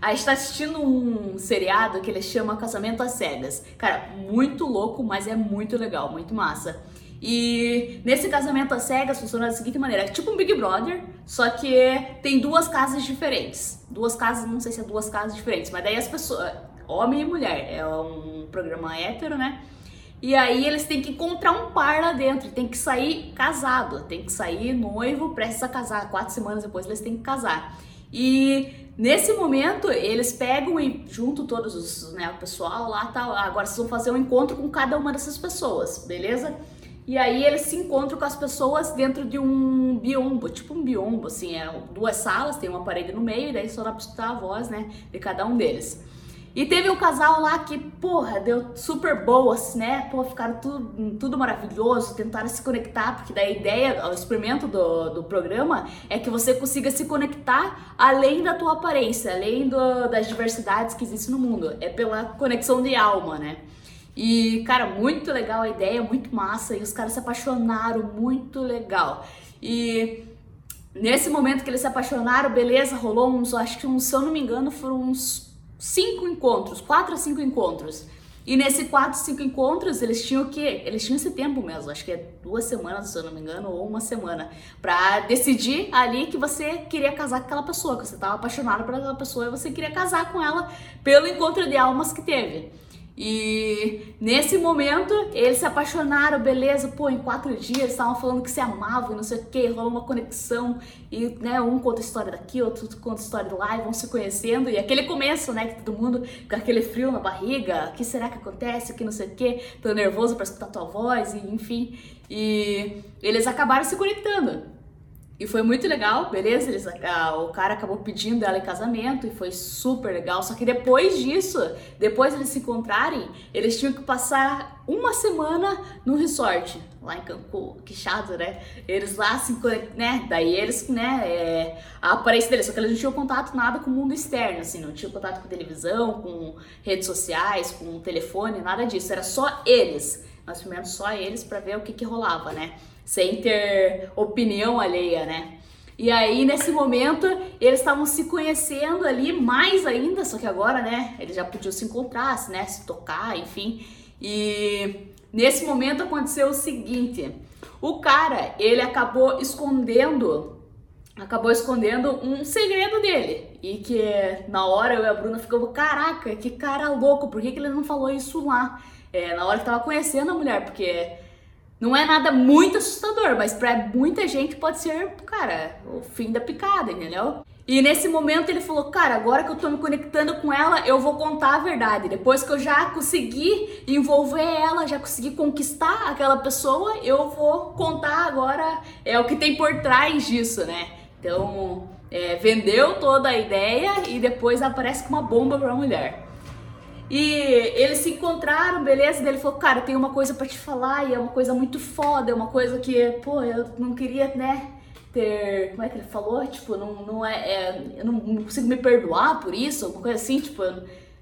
A gente tá assistindo um seriado que ele chama Casamento às Cegas. Cara, muito louco, mas é muito legal, muito massa. E nesse casamento às cegas funciona da seguinte maneira: é tipo um Big Brother, só que tem duas casas diferentes. Duas casas, não sei se é duas casas diferentes, mas daí as pessoas, homem e mulher, é um programa hétero, né? E aí eles têm que encontrar um par lá dentro, tem que sair casado, tem que sair noivo, prestes a casar. Quatro semanas depois eles têm que casar. E nesse momento eles pegam e junto todos os, né, o pessoal lá, tá, agora vocês vão fazer um encontro com cada uma dessas pessoas, beleza? E aí eles se encontram com as pessoas dentro de um biombo, tipo um biombo, assim, é duas salas, tem uma parede no meio, e daí só dá pra escutar a voz, né, de cada um deles. E teve um casal lá que, porra, deu super boas, né? Pô, ficaram tudo, tudo maravilhoso, tentaram se conectar, porque da ideia, o experimento do, do programa é que você consiga se conectar além da tua aparência, além do, das diversidades que existem no mundo. É pela conexão de alma, né? E, cara, muito legal a ideia, muito massa. E os caras se apaixonaram, muito legal. E nesse momento que eles se apaixonaram, beleza, rolou uns, acho que uns, se eu não me engano, foram uns cinco encontros, quatro a cinco encontros. E nesse quatro, cinco encontros, eles tinham o quê? Eles tinham esse tempo mesmo, acho que é duas semanas, se eu não me engano, ou uma semana, pra decidir ali que você queria casar com aquela pessoa, que você tava apaixonado por aquela pessoa e você queria casar com ela pelo encontro de almas que teve. E nesse momento eles se apaixonaram, beleza, pô, em quatro dias estavam falando que se amavam, não sei o que, rolou uma conexão e né, um conta história daqui, outro conta história de lá e vão se conhecendo. E aquele começo, né, que todo mundo com aquele frio na barriga, o que será que acontece, que não sei o que, tô nervoso para escutar tua voz, e enfim. E eles acabaram se conectando. E foi muito legal, beleza? Eles, a, o cara acabou pedindo ela em casamento e foi super legal. Só que depois disso, depois eles se encontrarem, eles tinham que passar uma semana no resort, lá em Cancún. Que chato, né? Eles lá se né? Daí eles, né? É, a aparência deles, só que eles não tinham contato nada com o mundo externo, assim, não tinham contato com televisão, com redes sociais, com telefone, nada disso. Era só eles. Nós filmamos só eles para ver o que, que rolava, né? sem ter opinião alheia, né? E aí, nesse momento, eles estavam se conhecendo ali mais ainda, só que agora, né, eles já podiam se encontrar, né, se tocar, enfim. E nesse momento aconteceu o seguinte: o cara, ele acabou escondendo, acabou escondendo um segredo dele. E que na hora eu e a Bruna ficamos, caraca, que cara louco, por que, que ele não falou isso lá? É, na hora que tava conhecendo a mulher, porque não é nada muito assustador, mas para muita gente pode ser, cara, o fim da picada, entendeu? E nesse momento ele falou: Cara, agora que eu tô me conectando com ela, eu vou contar a verdade. Depois que eu já consegui envolver ela, já consegui conquistar aquela pessoa, eu vou contar agora é o que tem por trás disso, né? Então, é, vendeu toda a ideia e depois aparece com uma bomba pra mulher. E eles se encontraram, beleza? Ele falou, cara, tem uma coisa para te falar e é uma coisa muito foda, é uma coisa que, pô, eu não queria, né, ter. Como é que ele falou? Tipo, não, não é. é eu não, consigo me perdoar por isso, alguma coisa assim, tipo.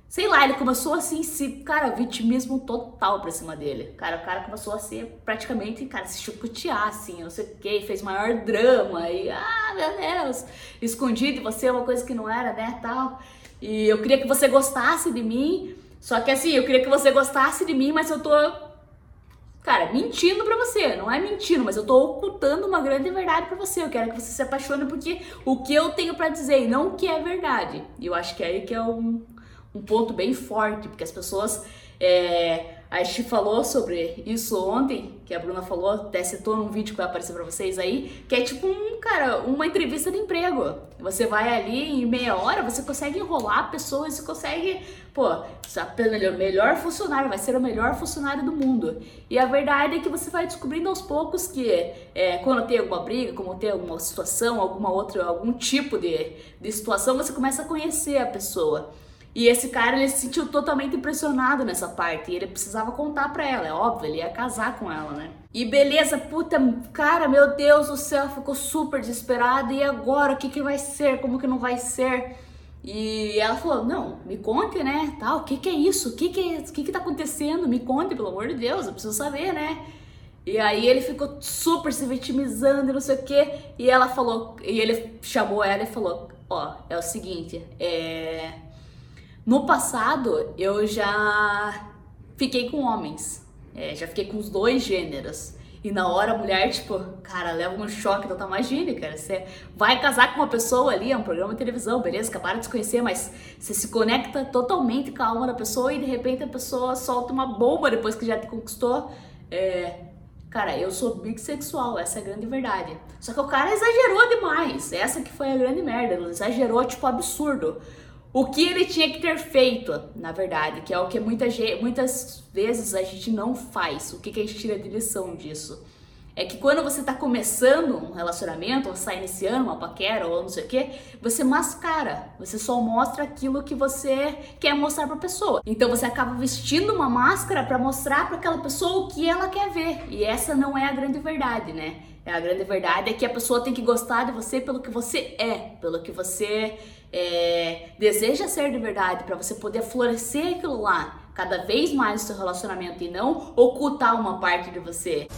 Sei lá, ele começou assim, se, cara, vitimismo total pra cima dele. Cara, o cara começou a ser praticamente, cara, se chucutear, assim, não sei o que, fez maior drama e, ah, meu Deus, escondi de você uma coisa que não era, né, tal. E eu queria que você gostasse de mim. Só que assim, eu queria que você gostasse de mim, mas eu tô, cara, mentindo pra você. Não é mentindo, mas eu tô ocultando uma grande verdade pra você. Eu quero que você se apaixone porque o que eu tenho para dizer e não o que é verdade. E eu acho que é aí que é um, um ponto bem forte, porque as pessoas. É, a gente falou sobre isso ontem, que a Bruna falou, até citou num vídeo que vai aparecer pra vocês aí, que é tipo um, cara, uma entrevista de emprego. Você vai ali em meia hora, você consegue enrolar pessoas, você consegue, pô, melhor, melhor funcionário, vai ser o melhor funcionário do mundo. E a verdade é que você vai descobrindo aos poucos que é, quando tem alguma briga, quando tem alguma situação, alguma outra, algum tipo de, de situação, você começa a conhecer a pessoa. E esse cara, ele se sentiu totalmente impressionado nessa parte. E ele precisava contar pra ela, é óbvio, ele ia casar com ela, né? E beleza, puta, cara, meu Deus do céu, ficou super desesperado. E agora, o que que vai ser? Como que não vai ser? E ela falou, não, me conte, né, tal, o que que é isso? O que que, é, o que que tá acontecendo? Me conte, pelo amor de Deus, eu preciso saber, né? E aí ele ficou super se vitimizando e não sei o quê. E ela falou, e ele chamou ela e falou: Ó, é o seguinte, é... no passado eu já fiquei com homens, é, já fiquei com os dois gêneros. E na hora a mulher, tipo, cara, leva um choque total. Imagine, cara, você vai casar com uma pessoa ali, é um programa de televisão, beleza, acabaram de se conhecer, mas você se conecta totalmente com a alma da pessoa e de repente a pessoa solta uma bomba depois que já te conquistou. É, Cara, eu sou bissexual, essa é a grande verdade. Só que o cara exagerou demais. Essa que foi a grande merda. Ele exagerou, tipo, absurdo. O que ele tinha que ter feito, na verdade, que é o que muita, muitas vezes a gente não faz. O que, que a gente tira de lição disso? é que quando você tá começando um relacionamento, ou está iniciando uma paquera, ou não sei o que, você mascara. Você só mostra aquilo que você quer mostrar pra pessoa. Então você acaba vestindo uma máscara para mostrar para aquela pessoa o que ela quer ver. E essa não é a grande verdade, né? É a grande verdade é que a pessoa tem que gostar de você pelo que você é, pelo que você é, deseja ser de verdade, para você poder florescer aquilo lá cada vez mais no seu relacionamento e não ocultar uma parte de você.